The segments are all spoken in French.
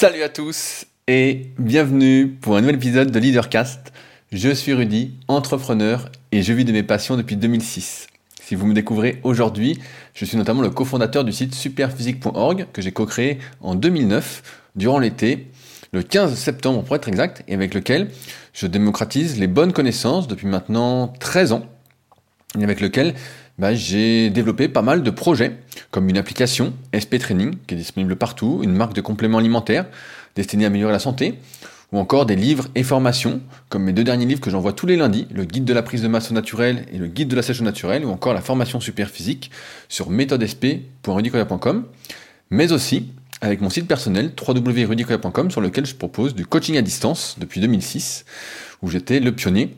Salut à tous et bienvenue pour un nouvel épisode de Leadercast. Je suis Rudy, entrepreneur et je vis de mes passions depuis 2006. Si vous me découvrez aujourd'hui, je suis notamment le cofondateur du site superphysique.org que j'ai co-créé en 2009 durant l'été, le 15 septembre pour être exact, et avec lequel je démocratise les bonnes connaissances depuis maintenant 13 ans, et avec lequel bah, j'ai développé pas mal de projets, comme une application SP Training, qui est disponible partout, une marque de compléments alimentaires destinée à améliorer la santé, ou encore des livres et formations, comme mes deux derniers livres que j'envoie tous les lundis, le guide de la prise de masse naturelle et le guide de la sèche naturelle, ou encore la formation super physique sur méthodesp.rudicoya.com, mais aussi avec mon site personnel www.rudicoya.com sur lequel je propose du coaching à distance depuis 2006, où j'étais le pionnier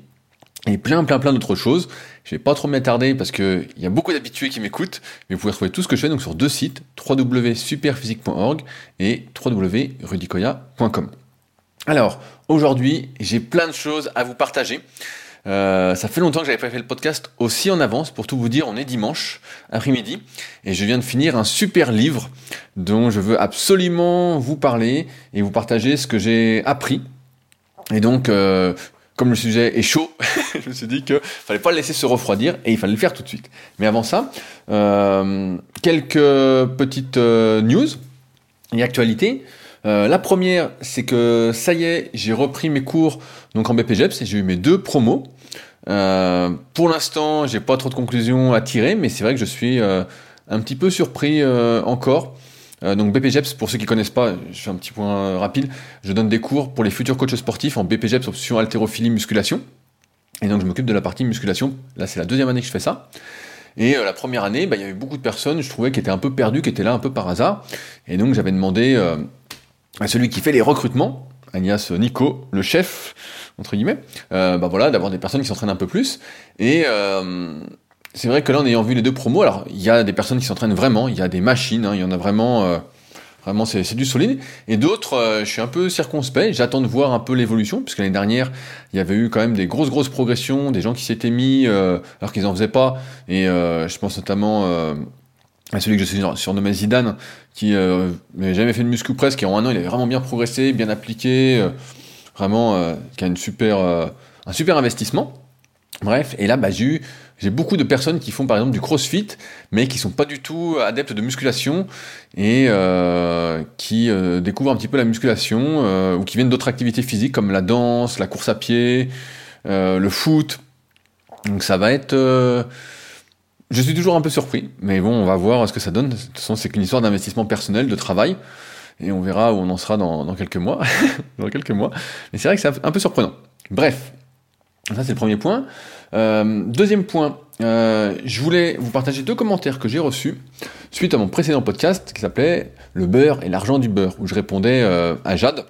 et plein plein plein d'autres choses. Je vais pas trop m'attarder parce que il y a beaucoup d'habitués qui m'écoutent, mais vous pouvez retrouver tout ce que je fais donc sur deux sites, www.superphysique.org et www.rudicoya.com. Alors, aujourd'hui, j'ai plein de choses à vous partager. Euh, ça fait longtemps que j'avais pas fait le podcast aussi en avance. Pour tout vous dire, on est dimanche après-midi et je viens de finir un super livre dont je veux absolument vous parler et vous partager ce que j'ai appris. Et donc, euh, comme le sujet est chaud, je me suis dit qu'il fallait pas le laisser se refroidir et il fallait le faire tout de suite. Mais avant ça, euh, quelques petites euh, news et actualités. Euh, la première, c'est que ça y est, j'ai repris mes cours donc en BPGEPS et j'ai eu mes deux promos. pour l'instant, j'ai pas trop de conclusions à tirer, mais c'est vrai que je suis un petit peu surpris encore euh, donc BPGEPS, pour ceux qui connaissent pas, je fais un petit point euh, rapide, je donne des cours pour les futurs coachs sportifs en BPGEPS option haltérophilie musculation. Et donc je m'occupe de la partie musculation. Là c'est la deuxième année que je fais ça. Et euh, la première année, bah, il y avait beaucoup de personnes, je trouvais, qui étaient un peu perdues, qui étaient là un peu par hasard. Et donc j'avais demandé à celui qui fait les recrutements, Agnès Nico, le chef, entre guillemets, bah voilà, d'avoir des personnes qui s'entraînent un peu plus. Et c'est vrai que là, en ayant vu les deux promos, alors il y a des personnes qui s'entraînent vraiment, il y a des machines, hein, il y en a vraiment, euh, vraiment c'est du solide. Et d'autres, euh, je suis un peu circonspect, j'attends de voir un peu l'évolution, puisque l'année dernière, il y avait eu quand même des grosses, grosses progressions, des gens qui s'étaient mis euh, alors qu'ils en faisaient pas. Et je pense notamment à celui que je suis surnommé Zidane, qui n'avait jamais fait de muscu presque, et en un an, il avait vraiment bien progressé, bien appliqué, vraiment, qui a une super, un super investissement. Bref, et là, bah, j'ai beaucoup de personnes qui font par exemple du crossfit, mais qui sont pas du tout adeptes de musculation et euh, qui euh, découvrent un petit peu la musculation euh, ou qui viennent d'autres activités physiques comme la danse, la course à pied, le foot. Donc ça va être. je suis toujours un peu surpris, mais bon, on va voir ce que ça donne. De toute façon, c'est qu'une histoire d'investissement personnel, de travail, et on verra où on en sera dans, dans quelques mois. dans quelques mois. Mais c'est vrai que c'est un peu surprenant. Bref, ça c'est le premier point. Euh, deuxième point, euh, je voulais vous partager deux commentaires que j'ai reçus suite à mon précédent podcast qui s'appelait Le beurre et l'argent du beurre, où je répondais euh, à Jade,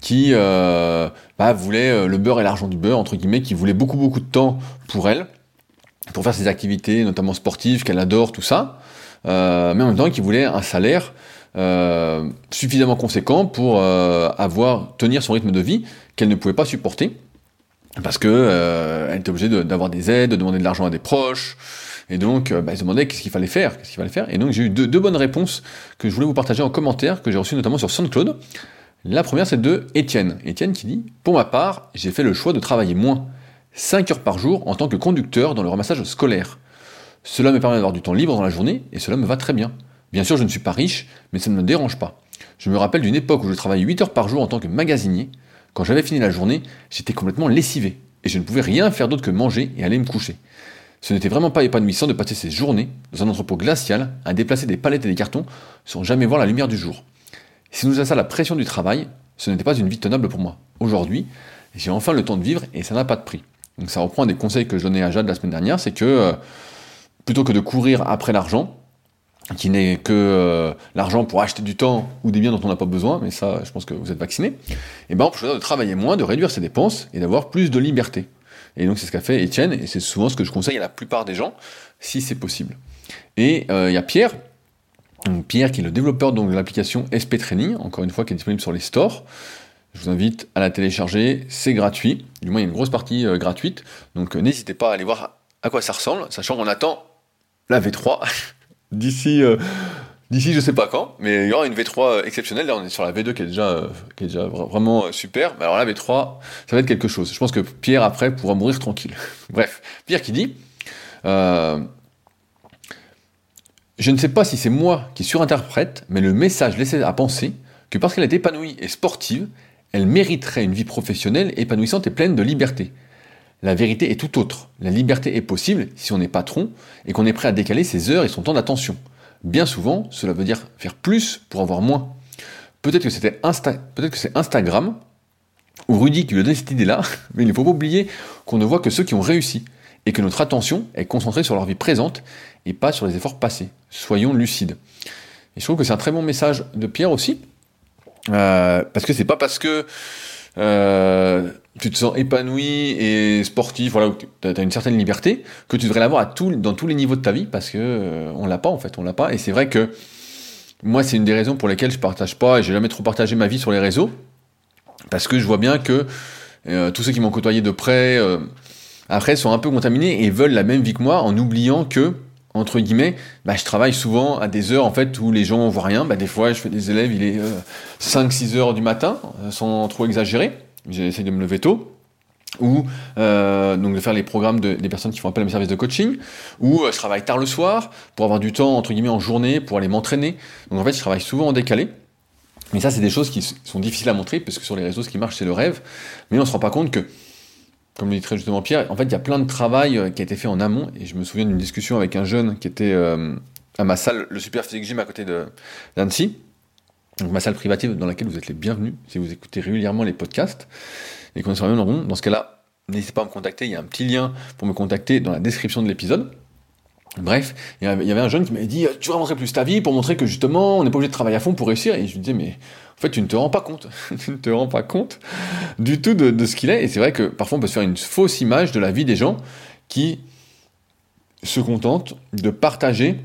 qui bah, voulait le beurre et l'argent du beurre, entre guillemets, qui voulait beaucoup beaucoup de temps pour elle, pour faire ses activités, notamment sportives, qu'elle adore, tout ça, mais en même temps qui voulait un salaire suffisamment conséquent pour avoir tenir son rythme de vie qu'elle ne pouvait pas supporter parce que euh, elle était obligée d'avoir des aides, de demander de l'argent à des proches. Et donc, euh, bah, elle se demandait qu'est-ce qu'il fallait faire, qu'est-ce qu'il fallait faire. Et donc, j'ai eu deux, bonnes réponses que je voulais vous partager en commentaire, que j'ai reçues notamment sur SoundCloud. La première, c'est de Étienne. Étienne qui dit Pour ma part, j'ai fait le choix de travailler moins, 5 heures par jour en tant que conducteur dans le ramassage scolaire. Cela me permet d'avoir du temps libre dans la journée et cela me va très bien. Bien sûr, je ne suis pas riche, mais ça ne me dérange pas. Je me rappelle d'une époque où je travaillais 8 heures par jour en tant que magasinier. Quand j'avais fini la journée, j'étais complètement lessivé, et je ne pouvais rien faire d'autre que manger et aller me coucher. Ce n'était vraiment pas épanouissant de passer ces journées dans un entrepôt glacial à déplacer des palettes et des cartons sans jamais voir la lumière du jour. Si nous a ça la pression du travail, ce n'était pas une vie tenable pour moi. Aujourd'hui, j'ai enfin le temps de vivre et ça n'a pas de prix. Donc ça reprend des conseils que je donnais à Jade la semaine dernière, c'est que euh, plutôt que de courir après l'argent, qui n'est que euh, l'argent pour acheter du temps ou des biens dont on n'a pas besoin, mais ça, je pense que vous êtes vacciné, et eh ben on peut choisir de travailler moins, de réduire ses dépenses et d'avoir plus de liberté. Et donc c'est ce qu'a fait Étienne, et c'est souvent ce que je conseille à la plupart des gens, si c'est possible. Et euh, il y a Pierre, Pierre qui est le développeur donc, de l'application SP Training, encore une fois qui est disponible sur les stores. Je vous invite à la télécharger, c'est gratuit, du moins il y a une grosse partie euh, gratuite, donc n'hésitez pas à aller voir à quoi ça ressemble, sachant qu'on attend la V3 d'ici euh, d'ici je sais pas quand, mais il y aura une V3 exceptionnelle. Là, on est sur la V2 qui est déjà, déjà vraiment super. Mais alors la V3, ça va être quelque chose. Je pense que Pierre, après, pourra mourir tranquille. Bref, Pierre qui dit euh, Je ne sais pas si c'est moi qui surinterprète, mais le message laissait à penser que parce qu'elle est épanouie et sportive, elle mériterait une vie professionnelle épanouissante et pleine de liberté. La vérité est tout autre. La liberté est possible si on est patron et qu'on est prêt à décaler ses heures et son temps d'attention. Bien souvent, cela veut dire faire plus pour avoir moins. Peut-être que c'est Instagram ou Rudy qui lui a donné cette idée-là, mais il ne faut pas oublier qu'on ne voit que ceux qui ont réussi et que notre attention est concentrée sur leur vie présente et pas sur les efforts passés. Soyons lucides. Et je trouve que c'est un très bon message de Pierre aussi, euh, parce que c'est pas parce que euh, tu te sens épanoui et sportif, voilà, tu as une certaine liberté, que tu devrais l'avoir dans tous les niveaux de ta vie, parce que euh, on l'a pas en fait, on l'a pas. Et c'est vrai que moi, c'est une des raisons pour lesquelles je partage pas, et j'ai jamais trop partagé ma vie sur les réseaux, parce que je vois bien que euh, tous ceux qui m'ont côtoyé de près, euh, après, sont un peu contaminés et veulent la même vie que moi, en oubliant que entre guillemets, bah, je travaille souvent à des heures en fait où les gens voient rien. Bah, des fois, je fais des élèves, il est 5-6 heures du matin, sans trop exagérer j'essaie de me lever tôt, ou euh, donc de faire les programmes des personnes qui font appel à mes services de coaching, ou euh, je travaille tard le soir pour avoir du temps entre guillemets en journée pour aller m'entraîner. Donc en fait, je travaille souvent en décalé. Mais ça, c'est des choses qui sont difficiles à montrer parce que sur les réseaux, ce qui marche, c'est le rêve. Mais on se rend pas compte que, comme le dit très justement Pierre, en fait, il y a plein de travail euh, qui a été fait en amont. Et je me souviens d'une discussion avec un jeune qui était à ma salle, le Super Physique Gym à côté d'Annecy donc ma salle privative dans laquelle vous êtes les bienvenus si vous écoutez régulièrement les podcasts et qu'on sur la même rond. Dans ce cas-là, n'hésitez pas à me contacter, il y a un petit lien pour me contacter dans la description de l'épisode. Bref, il y avait un jeune qui m'avait dit Tu devrais montrer plus ta vie pour montrer que justement on n'est pas obligé de travailler à fond pour réussir? Et je lui disais Mais en fait, tu ne te rends pas compte. tu ne te rends pas compte du tout de, de ce qu'il est. Et c'est vrai que parfois on peut se faire une fausse image de la vie des gens qui se contentent de partager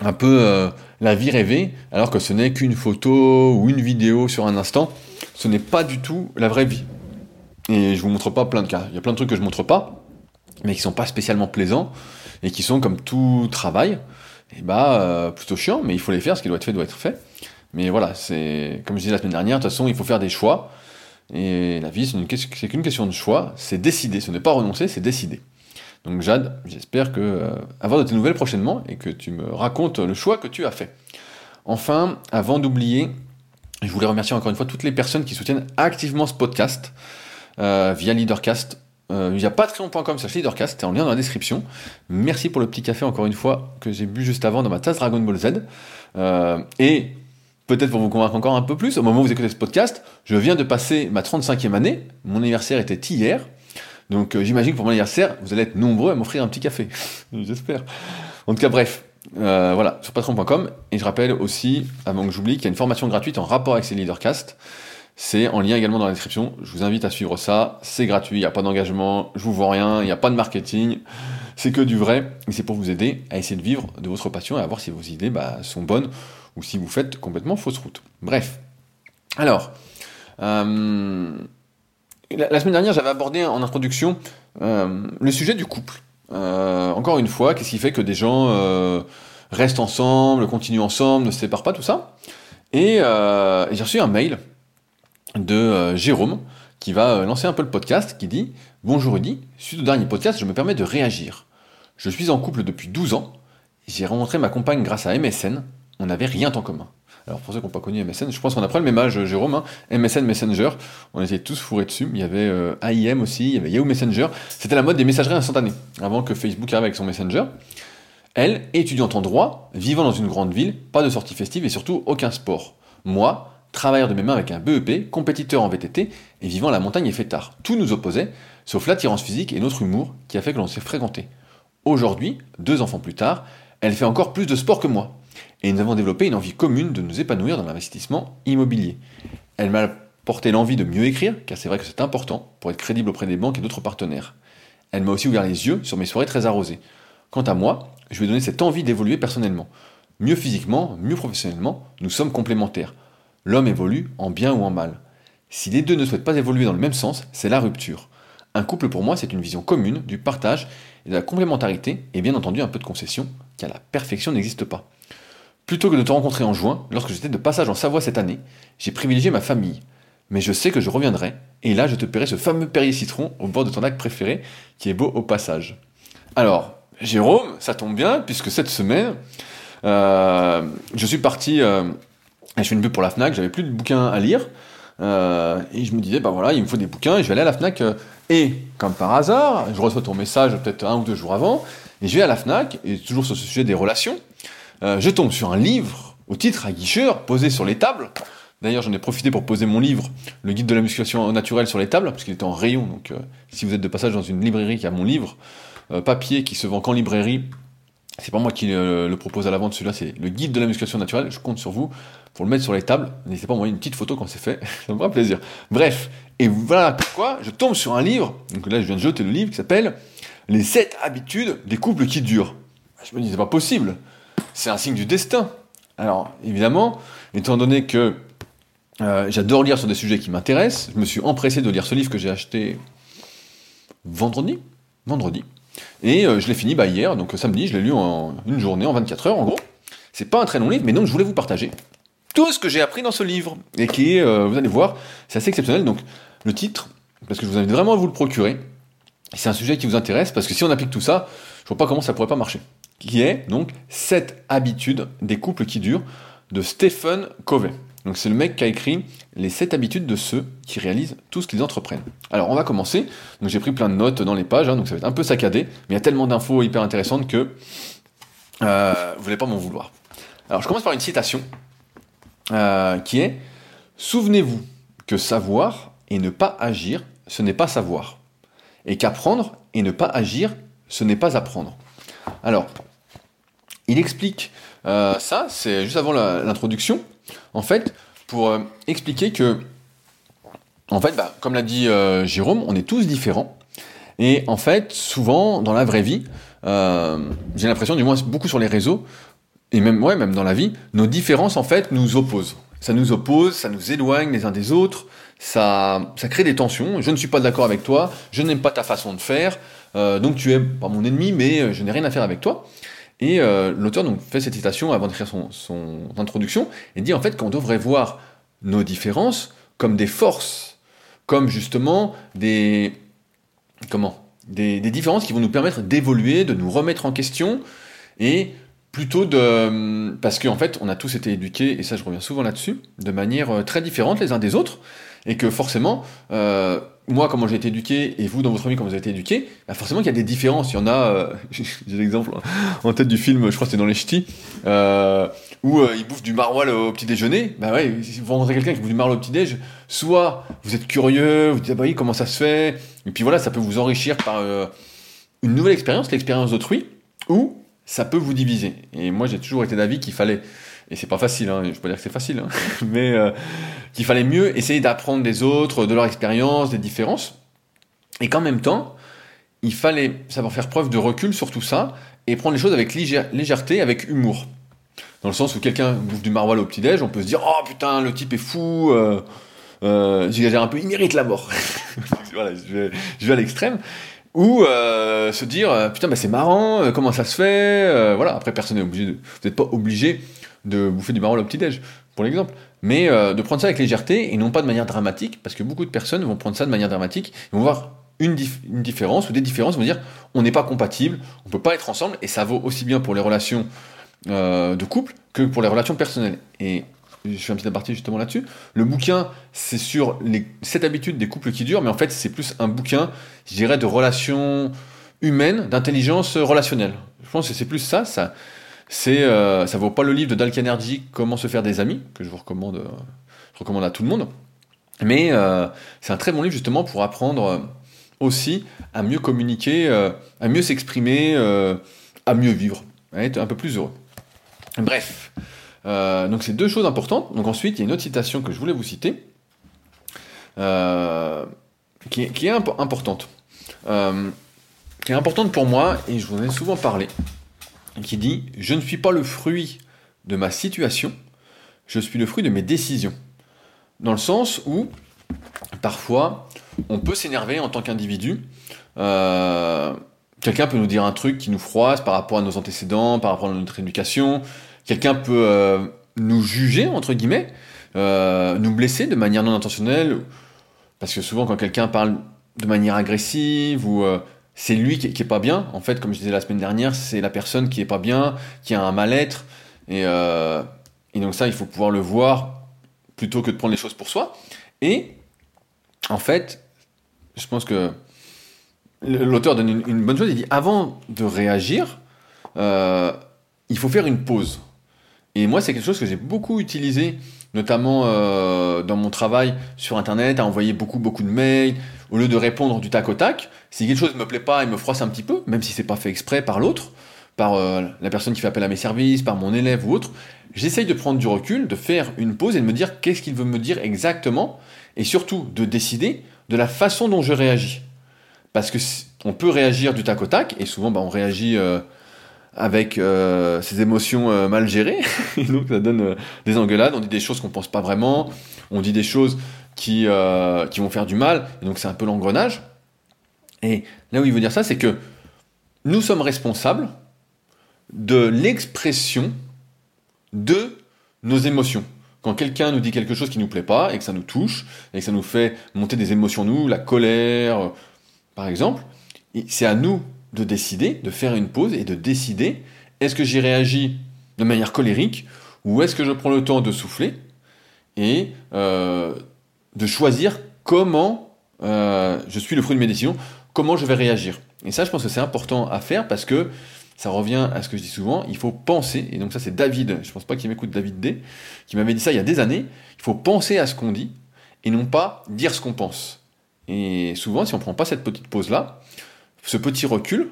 un peu euh, la vie rêvée, alors que ce n'est qu'une photo ou une vidéo sur un instant. Ce n'est pas du tout la vraie vie. Et je vous montre pas plein de cas. Il y a plein de trucs que je montre pas, mais qui sont pas spécialement plaisants et qui sont comme tout travail, et bah euh, plutôt chiant, mais il faut les faire. Ce qui doit être fait doit être fait. Mais voilà, c'est comme je disais la semaine dernière. De toute façon, il faut faire des choix. Et la vie, c'est qu'une question de choix. C'est décider. Ce n'est pas renoncer, c'est décider. Donc Jade, j'espère que euh, avoir de tes nouvelles prochainement et que tu me racontes le choix que tu as fait. Enfin, avant d'oublier, je voulais remercier encore une fois toutes les personnes qui soutiennent activement ce podcast euh, via Leadercast. Euh, via patreon.com slash leadercast, c'est en lien dans la description. Merci pour le petit café encore une fois que j'ai bu juste avant dans ma tasse Dragon Ball Z. et peut-être pour vous convaincre encore un peu plus, au moment où vous écoutez ce podcast, je viens de passer ma 35e année. Mon anniversaire était hier. Donc euh, j'imagine que pour mon anniversaire, vous allez être nombreux à m'offrir un petit café. J'espère. En tout cas, bref. Euh, voilà, sur patron.com. Et je rappelle aussi, avant que j'oublie, qu'il y a une formation gratuite en rapport avec ces leadercast. C'est en lien également dans la description. Je vous invite à suivre ça. C'est gratuit, il n'y a pas d'engagement, je vous vois rien, il n'y a pas de marketing. C'est que du vrai. Et c'est pour vous aider à essayer de vivre de votre passion et à voir si vos idées bah, sont bonnes ou si vous faites complètement fausse route. Bref. Alors, euh, la, semaine dernière, j'avais abordé en introduction euh, le sujet du couple. Euh, encore une fois, qu'est-ce qui fait que des gens euh, restent ensemble, continuent ensemble, ne se séparent pas, tout ça Et j'ai reçu un mail de Jérôme qui va lancer un peu le podcast, qui dit Bonjour Rudy, suite au dernier podcast, je me permets de réagir. Je suis en couple depuis 12 ans, j'ai rencontré ma compagne grâce à MSN, on n'avait rien en commun. Alors pour ceux qui n'ont pas connu MSN, je pense qu'on a pris le même âge, Jérôme, hein. MSN Messenger, on était tous fourrés dessus, il y avait euh, AIM aussi, il y avait Yahoo Messenger, c'était la mode des messageries instantanées, avant que Facebook arrive avec son Messenger. Elle, étudiante en droit, vivant dans une grande ville, pas de sortie festive et surtout aucun sport. Moi, travailleur de mes mains avec un BEP, compétiteur en VTT et vivant à la montagne et fêtard. Tout nous opposait, sauf l'attirance physique et notre humour qui a fait que l'on s'est fréquenté. Aujourd'hui, deux enfants plus tard, elle fait encore plus de sport que moi et nous avons développé une envie commune de nous épanouir dans l'investissement immobilier. Elle m'a apporté l'envie de mieux écrire, car c'est vrai que c'est important pour être crédible auprès des banques et d'autres partenaires. Elle m'a aussi ouvert les yeux sur mes soirées très arrosées. Quant à moi, je lui ai donné cette envie d'évoluer personnellement. Mieux physiquement, mieux professionnellement, nous sommes complémentaires. L'homme évolue en bien ou en mal. Si les deux ne souhaitent pas évoluer dans le même sens, c'est la rupture. Un couple pour moi, c'est une vision commune du partage et de la complémentarité, et bien entendu un peu de concession, car la perfection n'existe pas. Plutôt que de te rencontrer en juin, lorsque j'étais de passage en Savoie cette année, j'ai privilégié ma famille. Mais je sais que je reviendrai, et là je te paierai ce fameux Perrier citron au bord de ton lac préféré, qui est beau au passage. Alors, Jérôme, ça tombe bien, puisque cette semaine, euh, je suis parti, euh, je fais une pub pour la FNAC, j'avais plus de bouquins à lire, euh, et je me disais, bah voilà, il me faut des bouquins, et je vais aller à la FNAC, et comme par hasard, je reçois ton message peut-être un ou deux jours avant, et je vais à la FNAC, et toujours sur ce sujet des relations, je tombe sur un livre au titre aguicheur, posé sur les tables, D'ailleurs, j'en ai profité pour poser mon livre, le guide de la musculation naturelle, sur les tables, parce qu'il était en rayon. Donc, si vous êtes de passage dans une librairie qui a mon livre, papier qui se vend qu'en librairie, c'est pas moi qui le, propose à la vente, celui-là, c'est le guide de la musculation naturelle. Je compte sur vous pour le mettre sur les tables. N'hésitez pas à envoyer une petite photo quand c'est fait, ça me fera plaisir. Bref, et voilà pourquoi je tombe sur un livre, donc là je viens de jeter le livre qui s'appelle Les 7 habitudes des couples qui durent. Je me dis, c'est pas possible, c'est un signe du destin. Alors, évidemment, étant donné que euh, j'adore lire sur des sujets qui m'intéressent, je me suis empressé de lire ce livre que j'ai acheté vendredi. Vendredi. Et euh, je l'ai fini bah, hier, donc samedi, je l'ai lu en une journée, en 24 heures en gros. C'est pas un très long livre, mais donc je voulais vous partager tout ce que j'ai appris dans ce livre. Et qui euh, vous allez voir, c'est assez exceptionnel. Donc le titre, parce que je vous invite vraiment à vous le procurer, c'est un sujet qui vous intéresse, parce que si on applique tout ça, je vois pas comment ça pourrait pas marcher. Qui est donc 7 habitudes des couples qui durent de Stephen Covey. Donc c'est le mec qui a écrit les 7 habitudes de ceux qui réalisent tout ce qu'ils entreprennent. Alors on va commencer. Donc j'ai pris plein de notes dans les pages, hein, donc ça va être un peu saccadé, mais il y a tellement d'infos hyper intéressantes que euh, vous n'allez pas m'en vouloir. Alors je commence par une citation euh, qui est Souvenez-vous que savoir et ne pas agir, ce n'est pas savoir. Et qu'apprendre et ne pas agir, ce n'est pas apprendre. Alors, il explique euh, ça, c'est juste avant l'introduction, en fait, pour euh, expliquer que, en fait, bah, comme l'a dit euh, Jérôme, on est tous différents. Et en fait, souvent, dans la vraie vie, j'ai l'impression, du moins beaucoup sur les réseaux, et même, ouais, même dans la vie, nos différences, en fait, nous opposent. Ça nous oppose, ça nous éloigne les uns des autres, ça, ça crée des tensions. Je ne suis pas d'accord avec toi, je n'aime pas ta façon de faire, donc tu es pas mon ennemi, mais je n'ai rien à faire avec toi. Et euh, l'auteur donc fait cette citation avant d'écrire son, son, introduction et dit en fait qu'on devrait voir nos différences comme des forces, comme justement des comment des, des différences qui vont nous permettre d'évoluer, de nous remettre en question et plutôt de parce qu'en fait on a tous été éduqués et ça je reviens souvent là-dessus de manière euh, très différente les uns des autres et que forcément euh, moi, comment j'ai été éduqué, et vous, dans votre famille, comment vous avez été éduqué, bah forcément qu'il y a des différences. Il y en a, euh, j'ai l'exemple en tête du film, je crois que c'était dans les ch'tis, euh, où euh, ils bouffent du maroilles au petit déjeuner. Bah ouais, si vous rencontrez quelqu'un qui bouffe du maroilles au petit déj, soit vous êtes curieux, vous dites, ah bah oui, comment ça se fait, et puis voilà, ça peut vous enrichir par euh, une nouvelle expérience, l'expérience d'autrui, ou ça peut vous diviser. Et moi, j'ai toujours été d'avis qu'il fallait et c'est pas facile, hein, je peux dire que c'est facile, hein, mais euh, qu'il fallait mieux essayer d'apprendre des autres, de leur expérience, des différences, et qu'en même temps, il fallait savoir faire preuve de recul sur tout ça, et prendre les choses avec légèreté, avec humour. Dans le sens où quelqu'un bouffe du maroilles au petit-déj, on peut se dire « Oh putain, le type est fou euh, euh, J'exagère un peu, il mérite la mort !» Voilà, je vais à l'extrême ou euh, se dire putain bah c'est marrant comment ça se fait voilà après personne n'est obligé de, vous n'êtes pas obligé de bouffer du marron au petit-déj, pour l'exemple. Mais euh, de prendre ça avec légèreté et non pas de manière dramatique, parce que beaucoup de personnes vont prendre ça de manière dramatique, ils vont voir une, différence ou des différences, vont dire on n'est pas compatible, on peut pas être ensemble, et ça vaut aussi bien pour les relations euh, de couple que pour les relations personnelles. Et je fais un petit aparté justement là-dessus. Le bouquin, c'est sur les 7 habitudes des couples qui durent, mais en fait, c'est plus un bouquin, je dirais, de relations humaines, d'intelligence relationnelle. Je pense que c'est plus ça, ça c'est, euh, ça vaut pas le livre de Dal Energy, Comment se faire des amis, que je vous recommande, euh, je recommande à tout le monde. Mais euh, c'est un très bon livre justement pour apprendre aussi à mieux communiquer, à mieux s'exprimer, à mieux vivre, à être un peu plus heureux. Bref, donc c'est deux choses importantes. Donc ensuite, il y a une autre citation que je voulais vous citer, qui est, qui, est, importante. qui est importante pour moi, et je vous en ai souvent parlé qui dit Je ne suis pas le fruit de ma situation, je suis le fruit de mes décisions. Dans le sens où, parfois, on peut s'énerver en tant qu'individu. Euh, quelqu'un peut nous dire un truc qui nous froisse par rapport à nos antécédents, par rapport à notre éducation. Quelqu'un peut nous juger, entre guillemets, nous blesser de manière non intentionnelle, parce que souvent quand quelqu'un parle de manière agressive ou c'est lui qui, qui, est pas bien. En fait, comme je disais la semaine dernière, c'est la personne qui est pas bien, qui a un mal-être. Et, euh, donc ça, il faut pouvoir le voir plutôt que de prendre les choses pour soi. Et en fait, je pense que l'auteur donne une, bonne chose. Il dit avant de réagir, euh, il faut faire une pause. Et moi, c'est quelque chose que j'ai beaucoup utilisé, notamment euh, dans mon travail sur Internet, à envoyer beaucoup, beaucoup de mails, au lieu de répondre du tac au tac, si quelque chose ne me plaît pas et me froisse un petit peu, même si c'est pas fait exprès par l'autre, par euh, la personne qui fait appel à mes services, par mon élève ou autre, j'essaye de prendre du recul, de faire une pause et de me dire qu'est-ce qu'il veut me dire exactement, et surtout de décider de la façon dont je réagis. Parce que on peut réagir du tac au tac, et souvent bah, on réagit euh, avec euh, ses émotions mal gérées, donc ça donne des engueulades, on dit des choses qu'on pense pas vraiment, on dit des choses qui, euh, qui vont faire du mal. Et donc c'est un peu l'engrenage. Et là où il veut dire ça, c'est que nous sommes responsables de l'expression de nos émotions. Quand quelqu'un nous dit quelque chose qui ne nous plaît pas et que ça nous touche et que ça nous fait monter des émotions, nous, la colère, par exemple, c'est à nous de décider, de faire une pause et de décider est-ce que j'y réagis de manière colérique ou est-ce que je prends le temps de souffler et euh, de choisir comment euh, je suis le fruit de mes décisions, comment je vais réagir. Et ça, je pense que c'est important à faire parce que ça revient à ce que je dis souvent, il faut penser, et donc ça c'est David, je pense pas qu'il m'écoute David D, qui m'avait dit ça il y a des années, il faut penser à ce qu'on dit et non pas dire ce qu'on pense. Et souvent, si on prend pas cette petite pause-là, ce petit recul,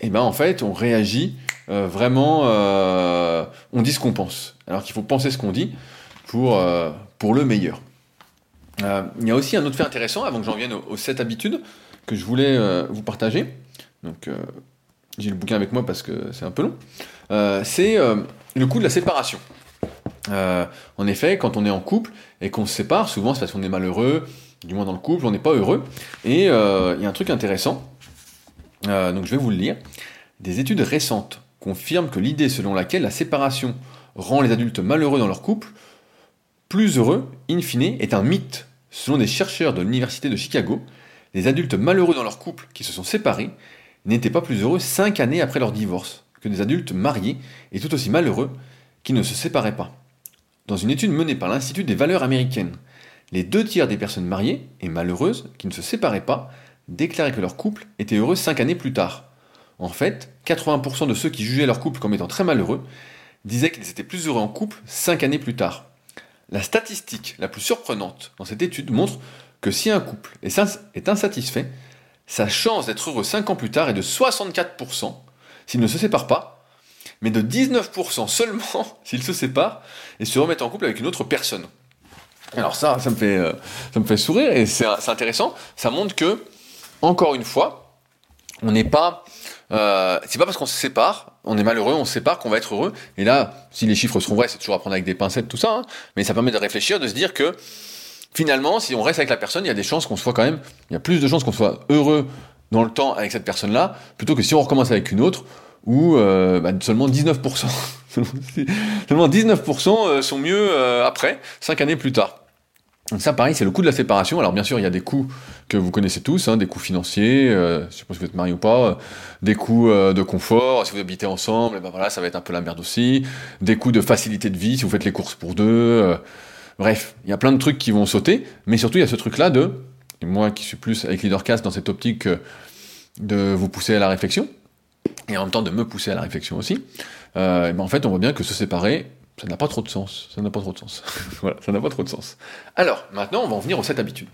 et eh ben en fait, on réagit euh, vraiment, euh, on dit ce qu'on pense. Alors qu'il faut penser ce qu'on dit pour, pour le meilleur. Euh, il y a aussi un autre fait intéressant, avant que j'en vienne aux, 7 habitudes, que je voulais euh, vous partager. Donc, euh, j'ai le bouquin avec moi parce que c'est un peu long. c'est le coût de la séparation. en effet, quand on est en couple et qu'on se sépare, souvent c'est parce qu'on est malheureux, du moins dans le couple, on n'est pas heureux. Et il y a un truc intéressant, donc je vais vous le lire. Des études récentes confirment que l'idée selon laquelle la séparation rend les adultes malheureux dans leur couple plus heureux, in fine, est un mythe. Selon des chercheurs de l'Université de Chicago, les adultes malheureux dans leur couple qui se sont séparés n'étaient pas plus heureux cinq années après leur divorce que des adultes mariés et tout aussi malheureux qui ne se séparaient pas. Dans une étude menée par l'Institut des valeurs américaines, les deux tiers des personnes mariées et malheureuses qui ne se séparaient pas déclaraient que leur couple était heureux cinq années plus tard. En fait, 80% de ceux qui jugeaient leur couple comme étant très malheureux disaient qu'ils étaient plus heureux en couple cinq années plus tard. La statistique la plus surprenante dans cette étude montre que si un couple est insatisfait, sa chance d'être heureux 5 ans plus tard est de 64% s'il ne se sépare pas, mais de 19% seulement s'il se sépare et se remet en couple avec une autre personne. Alors ça, ça me fait, euh, ça me fait sourire et c'est intéressant. Ça montre que, encore une fois, on n'est pas euh, c'est pas parce qu'on se sépare, on est malheureux, on se sépare qu'on va être heureux. Et là, si les chiffres sont vrais, c'est toujours à prendre avec des pincettes, tout ça. Hein. mais ça permet de réfléchir, de se dire que finalement, si on reste avec la personne, il y a des chances qu'on soit quand même, il y a plus de chances qu'on soit heureux dans le temps avec cette personne-là, plutôt que si on recommence avec une autre, où euh, bah, seulement 19%, seulement 19% euh, sont mieux après, cinq années plus tard. Donc ça, pareil, c'est le coût de la séparation. Alors bien sûr, il y a des coûts que vous connaissez tous, hein, des coûts financiers, euh, je sais pas si vous êtes marié ou pas, euh, des coûts euh, de confort, si vous habitez ensemble, ben voilà, ça va être un peu la merde aussi, des coûts de facilité de vie, si vous faites les courses pour deux, bref, il y a plein de trucs qui vont sauter, mais surtout il y a ce truc-là de, et moi qui suis plus avec Leadercast dans cette optique de vous pousser à la réflexion, et en même temps de me pousser à la réflexion aussi, ben en fait on voit bien que se séparer, ça n'a pas trop de sens. Ça n'a pas trop de sens. voilà, ça n'a pas trop de sens. Alors, maintenant, on va en venir aux 7 habitudes.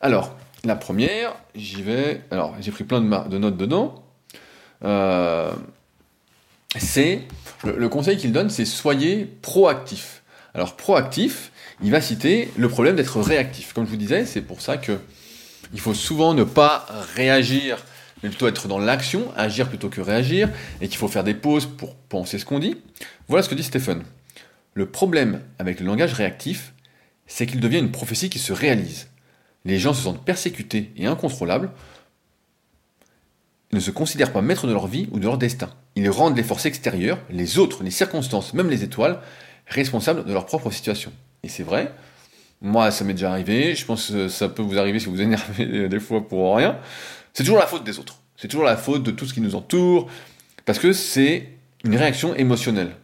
Alors, la première, j'y vais. Alors, j'ai pris plein de, notes dedans. Euh, c'est. Le, conseil qu'il donne, c'est soyez proactif. Alors, proactif, il va citer le problème d'être réactif. Comme je vous disais, c'est pour ça que il faut souvent ne pas réagir, mais plutôt être dans l'action, agir plutôt que réagir, et qu'il faut faire des pauses pour penser ce qu'on dit. Voilà ce que dit Stephen. Le problème avec le langage réactif, c'est qu'il devient une prophétie qui se réalise. Les gens se sentent persécutés et incontrôlables, ne se considèrent pas maîtres de leur vie ou de leur destin. ils rendent les forces extérieures, les autres, les circonstances, même les étoiles, responsables de leur propre situation. Et c'est vrai, moi ça m'est déjà arrivé, je pense que ça peut vous arriver si vous énervez des fois pour rien, c'est toujours la faute des autres. C'est toujours la faute de tout ce qui nous entoure, parce que c'est une réaction émotionnelle.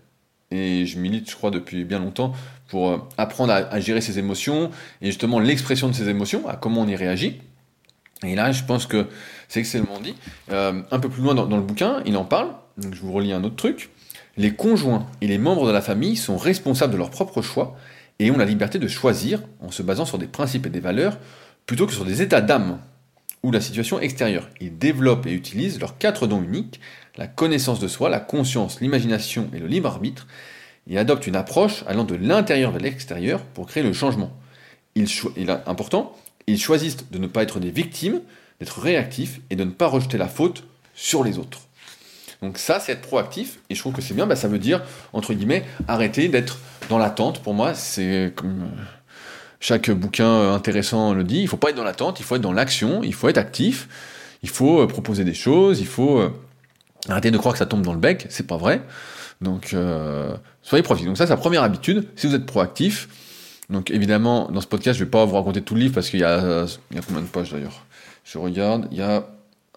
Et je milite, je crois, depuis bien longtemps pour euh, apprendre à, gérer ses émotions et justement l'expression de ses émotions, à comment on y réagit. Et là, je pense que c'est excellemment dit. Euh, un peu plus loin dans, le bouquin, il en parle. Je vous relis un autre truc. Les conjoints et les membres de la famille sont responsables de leurs propres choix et ont la liberté de choisir en se basant sur des principes et des valeurs plutôt que sur des états d'âme ou la situation extérieure. Ils développent et utilisent leurs quatre dons uniques, la connaissance de soi, la conscience, l'imagination et le libre arbitre, et adoptent une approche allant de l'intérieur vers l'extérieur pour créer le changement. Il, il est important, ils choisissent de ne pas être des victimes, d'être réactifs et de ne pas rejeter la faute sur les autres. Donc ça, c'est être proactif, et je trouve que c'est bien, bah, ça veut dire, entre guillemets, arrêter d'être dans l'attente. Pour moi, c'est comme euh, chaque bouquin euh, intéressant le dit, il faut pas être dans l'attente, il faut être dans l'action, il faut être actif, il faut euh, proposer des choses, il faut arrêter de croire que ça tombe dans le bec, c'est pas vrai. Donc soyez proactif. Donc ça, c'est la première habitude. Si vous êtes proactif, donc évidemment, dans ce podcast, je vais pas vous raconter tout le livre parce qu'il y a, combien de pages d'ailleurs? Je regarde, il y a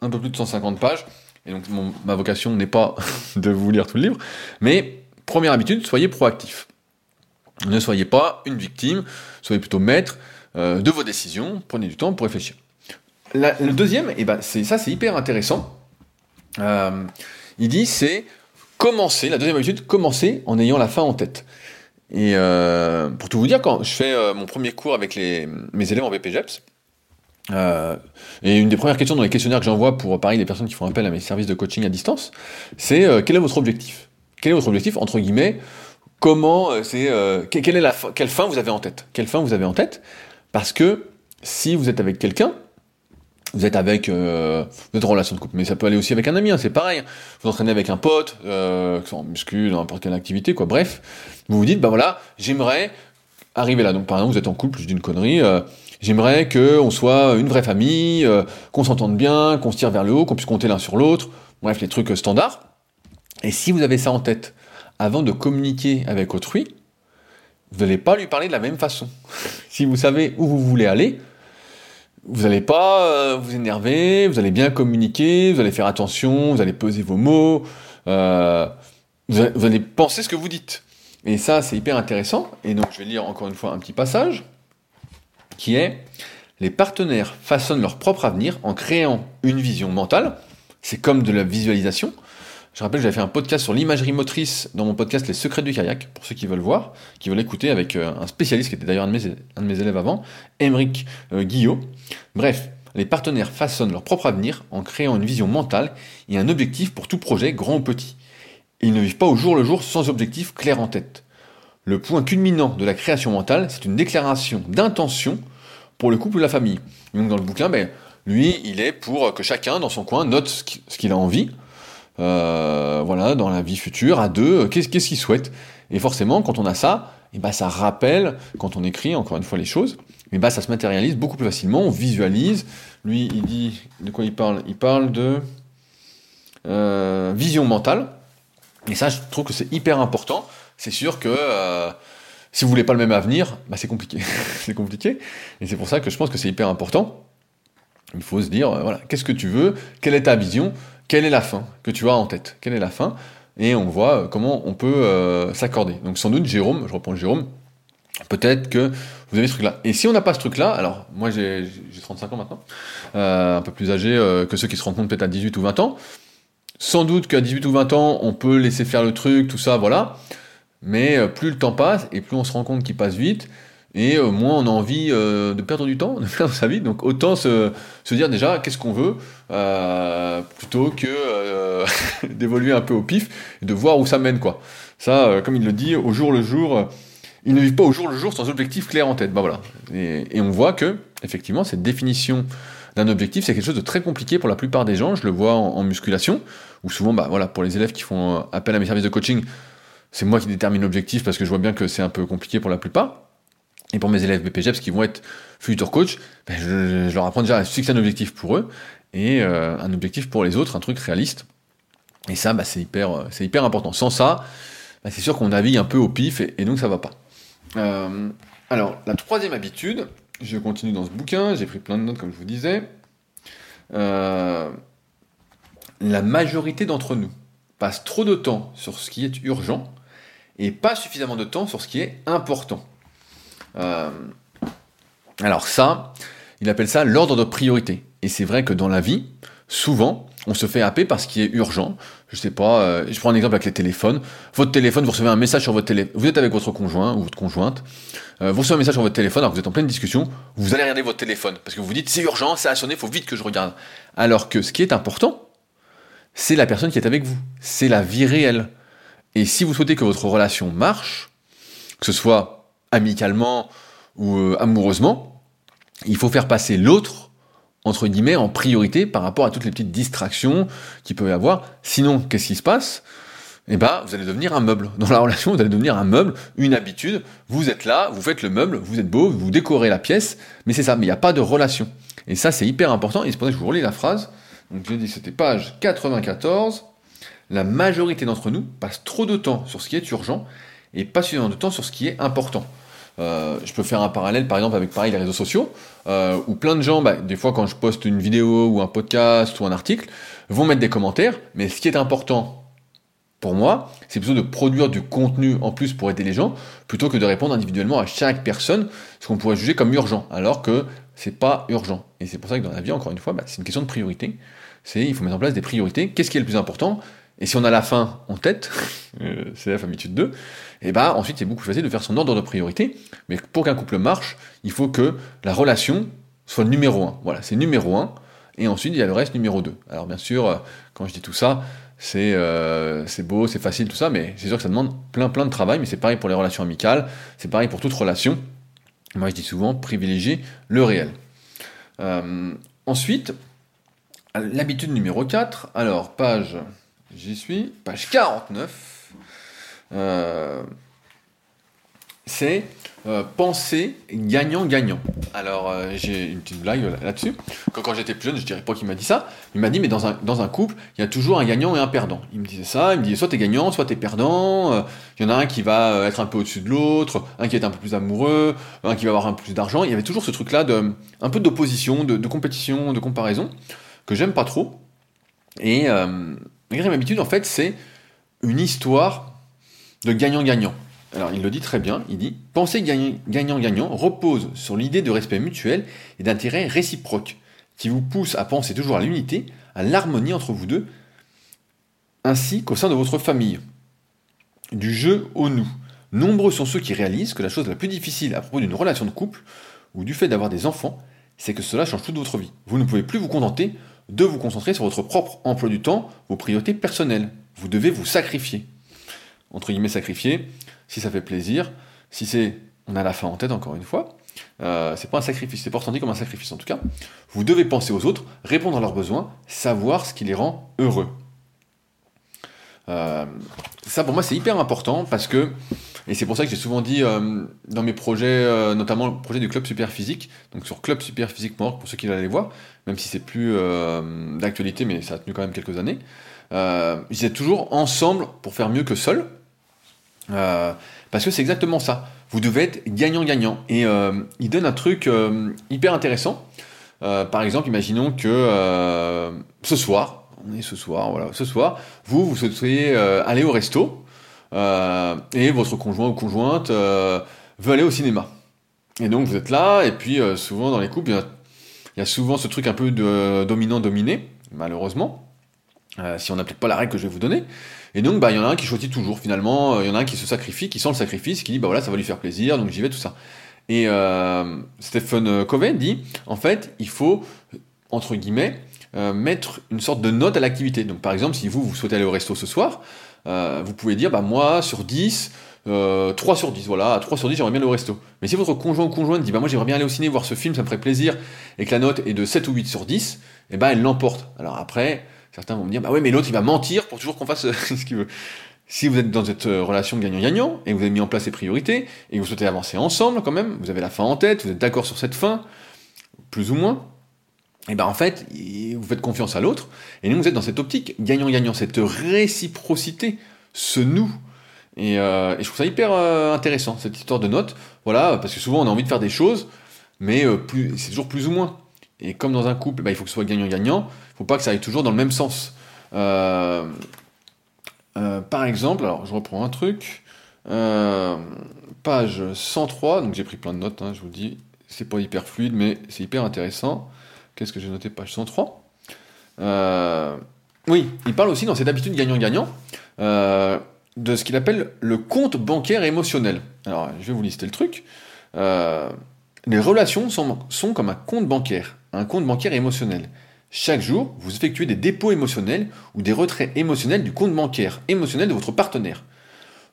un peu plus de 150 pages. Et donc ma vocation n'est pas de vous lire tout le livre. Mais première habitude, soyez proactif. Ne soyez pas une victime, soyez plutôt maître euh, de vos décisions, prenez du temps pour réfléchir. le deuxième, et eh ben, ça c'est hyper intéressant. Euh, il dit c'est commencer, la deuxième habitude, commencer en ayant la fin en tête. Et euh, pour tout vous dire, quand je fais mon premier cours avec les, mes élèves en BPGEPS, et une des premières questions dans les questionnaires que j'envoie pour pareil les personnes qui font appel à mes services de coaching à distance, c'est quel est votre objectif? Quel est votre objectif entre guillemets comment c'est quelle est la quelle vous avez en tête? Quelle fin vous avez en tête? Parce que si vous êtes avec quelqu'un, vous êtes avec euh, vous êtes en relation de couple, mais ça peut aller aussi avec un ami, hein, c'est pareil. Vous entraînez avec un pote, euh, en muscu, dans n'importe quelle activité, quoi. Bref, vous vous dites, bah voilà, j'aimerais arriver là. Donc par exemple, vous êtes en couple, je dis une connerie. Euh, j'aimerais que on soit une vraie famille, euh, qu'on s'entende bien, qu'on se tire vers le haut, qu'on puisse compter l'un sur l'autre. Bref, les trucs standards. Et si vous avez ça en tête avant de communiquer avec autrui, vous n'allez pas lui parler de la même façon. si vous savez où vous voulez aller, vous n'allez pas euh, vous énerver, vous allez bien communiquer, vous allez faire attention, vous allez peser vos mots, euh, vous, allez, penser ce que vous dites. Et ça, c'est hyper intéressant. Et donc, je vais lire encore une fois un petit passage qui est les partenaires façonnent leur propre avenir en créant une vision mentale. C'est comme de la visualisation. Je rappelle que j'avais fait un podcast sur l'imagerie motrice dans mon podcast Les secrets du kayak, pour ceux qui veulent voir, qui veulent écouter avec euh, un spécialiste qui était d'ailleurs un, de mes élèves avant, Émeric euh, Guillot. Bref, les partenaires façonnent leur propre avenir en créant une vision mentale et un objectif pour tout projet, grand ou petit. ils ne vivent pas au jour le jour sans objectif clair en tête. Le point culminant de la création mentale, c'est une déclaration d'intention pour le couple ou la famille. Donc dans le bouquin, ben, lui, il est pour que chacun dans son coin note ce qu'il a envie, euh, voilà, dans la vie future, à deux, euh, qu'est-ce qu'il souhaite Et forcément, quand on a ça, et eh ben, ça rappelle, quand on écrit encore une fois les choses, et eh ben, ça se matérialise beaucoup plus facilement, on visualise. Lui, il dit, de quoi il parle? Il parle de euh, vision mentale. Et ça, je trouve que c'est hyper important. C'est sûr que si vous voulez pas le même avenir, bah, c'est compliqué. c'est compliqué. Et c'est pour ça que je pense que c'est hyper important. Il faut se dire, voilà, qu'est-ce que tu veux? Quelle est ta vision? Quelle est la fin que tu as en tête? Quelle est la fin? Et on voit euh, comment on peut euh, s'accorder. Donc sans doute, Jérôme, je reprends Jérôme, peut-être que vous avez ce truc-là. Et si on n'a pas ce truc-là, alors moi j'ai 35 ans maintenant, euh, un peu plus âgé que ceux qui se rencontrent peut-être à 18 ou 20 ans, sans doute qu'à 18 ou 20 ans, on peut laisser faire le truc, tout ça, voilà. Mais plus le temps passe et plus on se rend compte qu'il passe vite, et euh, moins on a envie euh, de perdre du temps, de perdre sa vie. Donc autant se, se dire déjà qu'est-ce qu'on veut, euh, plutôt que d'évoluer un peu au pif et de voir où ça mène. quoi. Ça, comme il le dit, au jour le jour, il ne vit pas au jour le jour sans objectif clair en tête. Bah voilà. Et, et on voit que, effectivement, cette définition d'un objectif, c'est quelque chose de très compliqué pour la plupart des gens. Je le vois en, musculation, où souvent, bah voilà, pour les élèves qui font appel à mes services de coaching, c'est moi qui détermine l'objectif parce que je vois bien que c'est un peu compliqué pour la plupart. Et pour mes élèves BPGEPS qui vont être futur coach, ben je, leur apprends déjà à fixer un objectif pour eux et euh, un objectif pour les autres, un truc réaliste. Et ça, bah, c'est hyper, c'est hyper important. Sans ça, bah, c'est sûr qu'on navigue un peu au pif et, donc ça va pas. Euh, alors, la troisième habitude, je continue dans ce bouquin, j'ai pris plein de notes comme je vous disais. Euh, la majorité d'entre nous passe trop de temps sur ce qui est urgent et pas suffisamment de temps sur ce qui est important. Euh, alors ça, il appelle ça l'ordre de priorité. Et c'est vrai que dans la vie, souvent, on se fait happer par ce qui est urgent. Je sais pas, euh, je prends un exemple avec les téléphones. Votre téléphone, vous recevez un message sur votre téléphone. Vous êtes avec votre conjoint ou votre conjointe. Euh, vous recevez un message sur votre téléphone alors que vous êtes en pleine discussion. Vous allez regarder votre téléphone parce que vous vous dites c'est urgent, ça a sonné, faut vite que je regarde. Alors que ce qui est important, c'est la personne qui est avec vous. C'est la vie réelle. Et si vous souhaitez que votre relation marche, que ce soit amicalement ou euh, amoureusement, il faut faire passer l'autre entre guillemets, en priorité par rapport à toutes les petites distractions qu'il peut y avoir. Sinon, qu'est-ce qui se passe? Eh ben, vous allez devenir un meuble. Dans la relation, vous allez devenir un meuble, une habitude. Vous êtes là, vous faites le meuble, vous êtes beau, vous décorez la pièce, mais c'est ça, mais il n'y a pas de relation. Et ça, c'est hyper important, et c'est pour je vous relis la phrase. Donc, j'ai dit, c'était page 94. La majorité d'entre nous passe trop de temps sur ce qui est urgent et pas suffisamment de temps sur ce qui est important. Euh, je peux faire un parallèle par exemple avec pareil les réseaux sociaux, euh, où plein de gens, bah, des fois quand je poste une vidéo ou un podcast ou un article, vont mettre des commentaires, mais ce qui est important pour moi, c'est plutôt de produire du contenu en plus pour aider les gens, plutôt que de répondre individuellement à chaque personne, ce qu'on pourrait juger comme urgent, alors que c'est pas urgent. Et c'est pour ça que dans la vie, encore une fois, bah, c'est une question de priorité. C'est il faut mettre en place des priorités. Qu'est-ce qui est le plus important? Et si on a la fin en tête, euh, c'est la famitude 2, et bah ensuite c'est beaucoup plus facile de faire son ordre de priorité. Mais pour qu'un couple marche, il faut que la relation soit numéro 1. Voilà, c'est numéro 1. Et ensuite il y a le reste numéro 2. Alors bien sûr, euh, quand je dis tout ça, c'est euh, beau, c'est facile, tout ça, mais c'est sûr que ça demande plein plein de travail, mais c'est pareil pour les relations amicales, c'est pareil pour toute relation. Moi je dis souvent, privilégier le réel. ensuite, l'habitude numéro 4, alors page J'y suis, page 49. Euh, c'est euh, penser gagnant-gagnant. Alors, euh, j'ai une petite blague là-dessus. Quand, j'étais plus jeune, je dirais pas qu'il m'a dit ça. Il m'a dit, mais dans un, dans un couple, il y a toujours un gagnant et un perdant. Il me disait ça, il me disait soit t'es gagnant, soit t'es perdant. Il y en a un qui va être un peu au-dessus de l'autre, un qui est un peu plus amoureux, un qui va avoir un peu plus d'argent. Il y avait toujours ce truc-là de un peu d'opposition, de, de, compétition, de comparaison, que j'aime pas trop. Et la quatrième habitude, en fait, c'est une histoire de gagnant-gagnant. Alors, il le dit très bien, il dit Penser gagnant-gagnant repose sur l'idée de respect mutuel et d'intérêt réciproque, qui vous pousse à penser toujours à l'unité, à l'harmonie entre vous deux, ainsi qu'au sein de votre famille. Du jeu au nous. Nombreux sont ceux qui réalisent que la chose la plus difficile à propos d'une relation de couple, ou du fait d'avoir des enfants, c'est que cela change toute votre vie. Vous ne pouvez plus vous contenter de vous concentrer sur votre propre emploi du temps, vos priorités personnelles. Vous devez vous sacrifier. Entre guillemets, sacrifier, si ça fait plaisir, si c'est. On a la fin en tête, encore une fois. Euh, c'est pas un sacrifice, c'est pas ressenti comme un sacrifice en tout cas. Vous devez penser aux autres, répondre à leurs besoins, savoir ce qui les rend heureux. Euh, ça pour moi c'est hyper important parce que et c'est pour ça que j'ai souvent dit euh, dans mes projets, euh, notamment le projet du club super physique, donc sur clubsuperphysique.org pour ceux qui veulent aller voir, même si c'est plus euh, d'actualité, mais ça a tenu quand même quelques années. Ils étaient toujours ensemble pour faire mieux que seul, parce que c'est exactement ça. Vous devez être gagnant-gagnant. Et il donne un truc hyper intéressant. par exemple, imaginons que ce soir, on est ce soir, voilà, ce soir, vous, vous souhaitez aller au resto. Euh, et votre conjoint ou conjointe euh, veut aller au cinéma. Et donc vous êtes là, et puis euh, souvent dans les couples, il y, a souvent ce truc un peu de dominant-dominé, malheureusement, si on n'applique pas la règle que je vais vous donner. Et donc, bah, il y en a un qui choisit toujours, finalement, il y en a un qui se sacrifie, qui sent le sacrifice, qui dit, bah voilà, ça va lui faire plaisir, donc j'y vais, tout ça. Et Stephen Covey dit, en fait, il faut, entre guillemets, mettre une sorte de note à l'activité. Donc, par exemple, si vous, vous souhaitez aller au resto ce soir, euh, vous pouvez dire, bah moi, sur 10, 3 euh, sur 10, voilà, 3 sur 10, j'aimerais bien aller au resto. Mais si votre conjoint ou conjointe dit, bah moi j'aimerais bien aller au ciné, voir ce film, ça me ferait plaisir, et que la note est de 7 ou 8 sur 10, et eh ben elle l'emporte. Alors après, certains vont me dire, bah ouais, mais l'autre il va mentir pour toujours qu'on fasse ce qu'il veut. Si vous êtes dans cette euh, relation gagnant-gagnant, et vous avez mis en place ces priorités, et vous souhaitez avancer ensemble quand même, vous avez la fin en tête, vous êtes d'accord sur cette fin, plus ou moins, et ben en fait, vous faites confiance à l'autre, et nous vous êtes dans cette optique gagnant-gagnant, cette réciprocité, ce nous. Et, euh, je trouve ça hyper euh, intéressant, cette histoire de notes. Voilà, parce que souvent on a envie de faire des choses, mais euh, c'est toujours plus ou moins. Et comme dans un couple, bah, il faut que ce soit gagnant-gagnant, il faut pas que ça aille toujours dans le même sens. par exemple, alors je reprends un truc, page 103, donc j'ai pris plein de notes, hein, je vous dis, c'est pas hyper fluide, mais c'est hyper intéressant. Qu'est-ce que j'ai noté? Page 103. Euh, oui, il parle aussi dans cette habitude gagnant-gagnant euh, de ce qu'il appelle le compte bancaire émotionnel. Alors, je vais vous lister le truc. Euh, les relations sont, sont comme un compte bancaire, un compte bancaire émotionnel. Chaque jour, vous effectuez des dépôts émotionnels ou des retraits émotionnels du compte bancaire émotionnel de votre partenaire.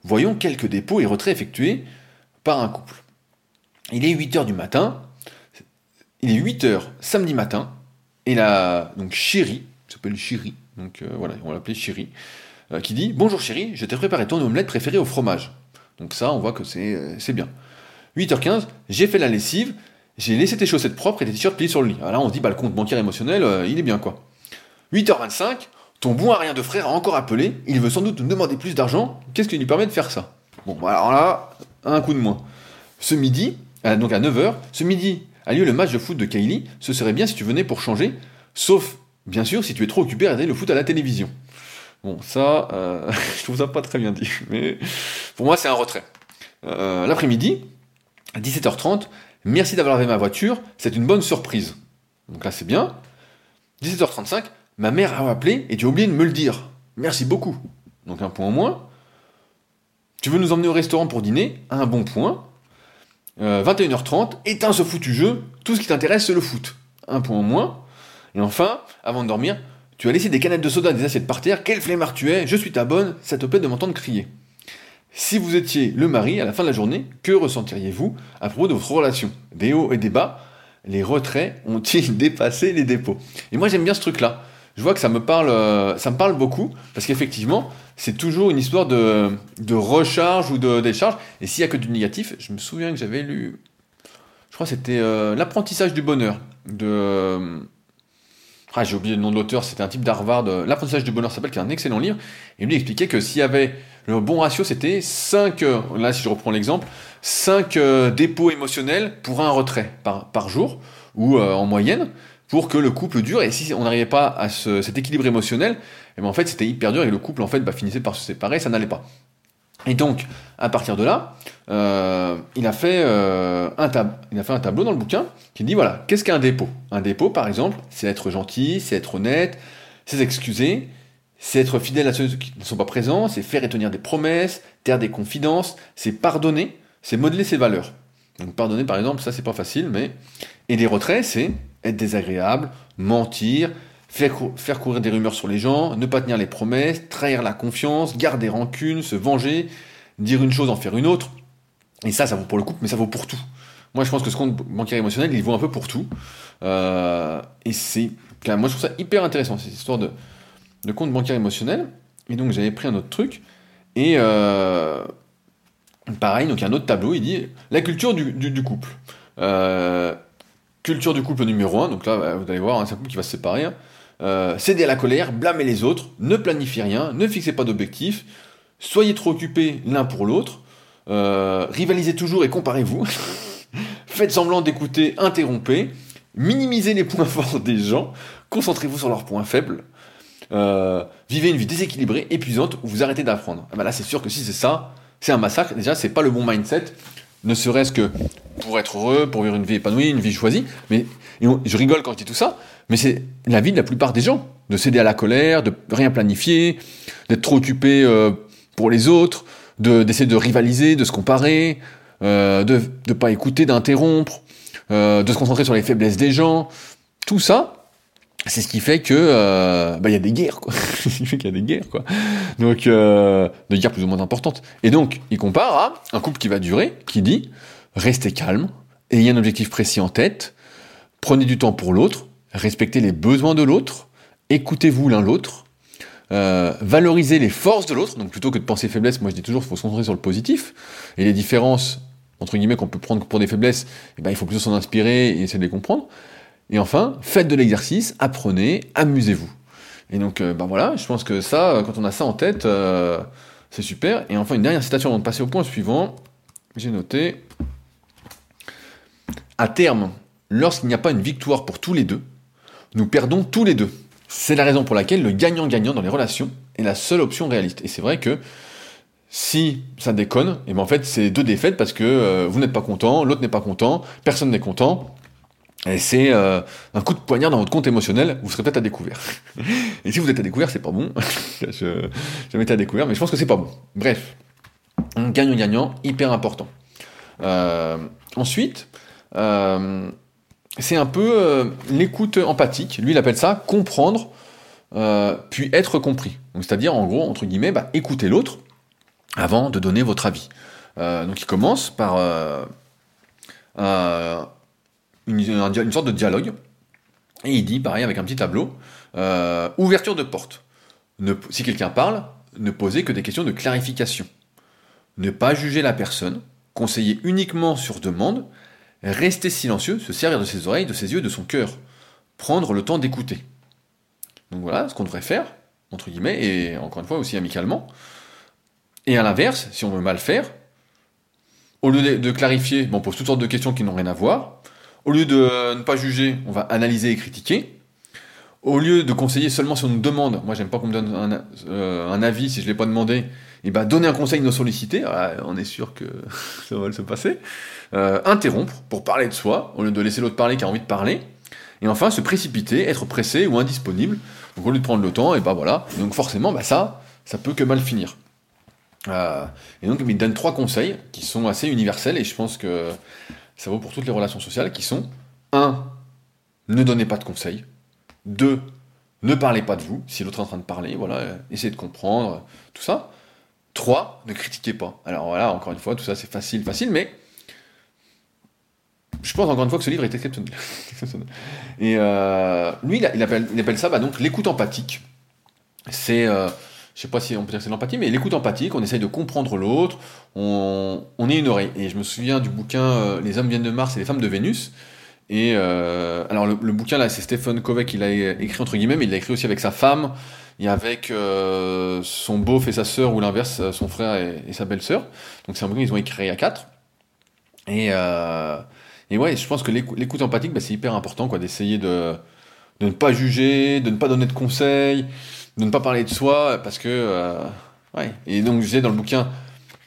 Voyons quelques dépôts et retraits effectués par un couple. Il est 8h du matin, il est 8h samedi matin, et la donc chérie, s'appelle chérie, donc euh, voilà, on va l'appeler chérie, euh, qui dit Bonjour chérie, je t'ai préparé ton omelette préférée au fromage. Donc ça, on voit que c'est euh, bien. 8h15, j'ai fait la lessive, j'ai laissé tes chaussettes propres et tes t-shirts pliés sur le lit. Alors là, on se dit, bah, le compte bancaire émotionnel, il est bien quoi. 8h25, ton bon à rien de frère a encore appelé, il veut sans doute nous demander plus d'argent, qu'est-ce qui lui permet de faire ça? Bon, bah, alors là, un coup de moins. Ce midi, donc à 9h, ce midi, a lieu le match de foot de Kylie, ce serait bien si tu venais pour changer, sauf, bien sûr, si tu es trop occupé à regarder le foot à la télévision. Bon, ça, euh, je trouve ça pas très bien dit, mais pour moi, c'est un retrait. Euh, l'après-midi, à 17h30, merci d'avoir lavé ma voiture, c'est une bonne surprise. Donc là, c'est bien. 17h35, ma mère a appelé et tu as oublié de me le dire. Merci beaucoup. Donc un point en moins. Tu veux nous emmener au restaurant pour dîner? Un bon point. 21h30, euh, éteins ce foutu jeu, tout ce qui t'intéresse c'est le foot. Un point en moins. Et enfin, avant de dormir, tu as laissé des canettes de soda des assiettes par terre, quel flemmard tu es, je suis ta bonne, ça te plaît de m'entendre crier. Si vous étiez le mari à la fin de la journée, que ressentiriez-vous à propos de votre relation? Des hauts et des bas, les retraits ont-ils dépassé les dépôts? Et moi j'aime bien ce truc-là. Je vois que ça me parle, euh, ça me parle beaucoup, parce qu'effectivement, c'est toujours une histoire de, recharge ou de décharge. Et s'il n'y a que du négatif, je me souviens que j'avais lu, je crois que c'était euh, L'apprentissage du bonheur de. Euh, ah, j'ai oublié le nom de l'auteur, c'était un type d'Harvard. L'apprentissage du bonheur s'appelle, qui est un excellent livre. Et lui expliquait que s'il y avait le bon ratio, c'était 5, là si je reprends l'exemple, 5 dépôts émotionnels pour un retrait par, par jour, ou en moyenne pour que le couple dure. Et si on n'arrivait pas à cet équilibre émotionnel, eh ben en fait c'était hyper dur et le couple en fait bah, finissait par se séparer, ça n'allait pas. Et donc, à partir de là, euh, il, a fait, euh, un il a fait un tableau dans le bouquin qui dit voilà, qu'est-ce qu'un dépôt? Un dépôt, par exemple, c'est être gentil, c'est être honnête, c'est s'excuser, c'est être fidèle à ceux qui ne sont pas présents, c'est faire et tenir des promesses, taire des confidences, c'est pardonner, c'est modeler ses valeurs. Donc pardonner, par exemple, ça c'est pas facile, mais... Et les retraits, c'est être désagréable, mentir, faire, courir des rumeurs sur les gens, ne pas tenir les promesses, trahir la confiance, garder rancune, se venger, dire une chose, en faire une autre. Et ça, ça vaut pour le couple, mais ça vaut pour tout. Moi, je pense que ce compte bancaire émotionnel, il vaut un peu pour tout. Euh, et c'est, moi, je trouve ça hyper intéressant, cette histoire de, compte bancaire émotionnel. Et donc, j'avais pris un autre truc. Et euh, pareil, donc il y a un autre tableau, il dit la culture du, du, couple. Euh, culture du couple numéro 1, donc là, bah, vous allez voir, hein, c'est un couple qui va se séparer. Hein. Euh, céder à la colère, blâmer les autres, ne planifiez rien, ne fixez pas d'objectifs, soyez trop occupés l'un pour l'autre, euh, rivalisez toujours et comparez-vous, faites semblant d'écouter, interrompez, minimisez les points forts des gens, concentrez-vous sur leurs points faibles, euh, vivez une vie déséquilibrée, épuisante, ou vous arrêtez d'apprendre. Ah bah là, c'est sûr que si c'est ça, c'est un massacre. Déjà, c'est pas le bon mindset, ne serait-ce que pour être heureux, pour vivre une vie épanouie, une vie choisie. Mais je rigole quand je dis tout ça, mais c'est la vie de la plupart des gens, de céder à la colère, de rien planifier, d'être trop occupé euh, pour les autres, d'essayer de, rivaliser, de se comparer, euh, de ne pas écouter, d'interrompre, euh, de se concentrer sur les faiblesses des gens. Tout ça, c'est ce qui fait que euh, bah, il y a des guerres quoi. fait qu'il y a des guerres. Donc euh, des guerres plus ou moins importantes. Et donc il compare à un couple qui va durer, qui dit restez calme, ayez un objectif précis en tête, prenez du temps pour l'autre, respectez les besoins de l'autre, écoutez-vous l'un l'autre, euh, valorisez les forces de l'autre. Donc plutôt que de penser faiblesse, moi je dis toujours faut se concentrer sur le positif et les différences entre guillemets qu'on peut prendre pour des faiblesses, eh ben, il faut plutôt s'en inspirer et essayer de les comprendre. Et enfin, faites de l'exercice, apprenez, amusez-vous. Et donc, ben voilà, je pense que ça, quand on a ça en tête, euh, c'est super. Et enfin, une dernière citation avant de passer au point suivant. J'ai noté. À terme, lorsqu'il n'y a pas une victoire pour tous les deux, nous perdons tous les deux. C'est la raison pour laquelle le gagnant-gagnant dans les relations est la seule option réaliste. Et c'est vrai que si ça déconne, et eh ben en fait c'est deux défaites parce que euh, vous n'êtes pas content, l'autre n'est pas content, personne n'est content, et c'est euh, un coup de poignard dans votre compte émotionnel, vous serez peut-être à découvert. et si vous êtes à découvert, c'est pas bon. je, m'étais à découvert, mais je pense que c'est pas bon. Bref, gagnant-gagnant, hyper important. Euh, ensuite, euh, c'est un peu l'écoute empathique. Lui, il appelle ça comprendre, puis être compris. C'est-à-dire, en gros, entre guillemets, bah, écouter l'autre avant de donner votre avis. donc, il commence par une, sorte de dialogue. Et il dit, pareil, avec un petit tableau, euh, ouverture de porte. si quelqu'un parle, ne posez que des questions de clarification. Ne pas juger la personne, conseiller uniquement sur demande, rester silencieux, se servir de ses oreilles, de ses yeux, de son cœur. Prendre le temps d'écouter. Donc voilà ce qu'on devrait faire, entre guillemets, et encore une fois aussi amicalement. Et à l'inverse, si on veut mal faire, au lieu de, clarifier, on pose toutes sortes de questions qui n'ont rien à voir, au lieu de ne pas juger, on va analyser et critiquer. Au lieu de conseiller seulement si on nous demande, moi j'aime pas qu'on me donne un, euh, avis si je l'ai pas demandé, et eh ben donner un conseil non sollicité, ah, on est sûr que ça va se passer. Euh, interrompre pour parler de soi, au lieu de laisser l'autre parler qui a envie de parler. Et enfin, se précipiter, être pressé ou indisponible. Donc au lieu de prendre le temps, et ben voilà. donc forcément, bah ça, ça peut que mal finir. Euh, et donc il donne trois conseils qui sont assez universels et je pense que ça vaut pour toutes les relations sociales qui sont 1. Ne donnez pas de conseils. 2. Ne parlez pas de vous, si l'autre est en train de parler, voilà, essayez de comprendre, tout ça. 3. Ne critiquez pas. Alors voilà, encore une fois, tout ça c'est facile, facile, mais je pense encore une fois que ce livre est exceptionnel. Et euh, lui, il appelle, ça bah, donc l'écoute empathique. C'est euh, je sais pas si on peut dire que c'est l'empathie, mais l'écoute empathique, on essaye de comprendre l'autre, on, est une oreille. Et je me souviens du bouquin euh, Les hommes viennent de Mars et les femmes de Vénus. Et euh, alors le, bouquin là, c'est Stephen Covey qui l'a écrit entre guillemets, mais il l'a écrit aussi avec sa femme et avec euh, son beauf et sa sœur, ou l'inverse, son frère et, sa belle-sœur. Donc c'est un bouquin qu'ils ont écrit à quatre. Et, et ouais, je pense que l'écoute empathique, bah, c'est hyper important, quoi, d'essayer de, de ne pas juger, de ne pas donner de conseils, de ne pas parler de soi parce que euh, ouais. Et donc je disais dans le bouquin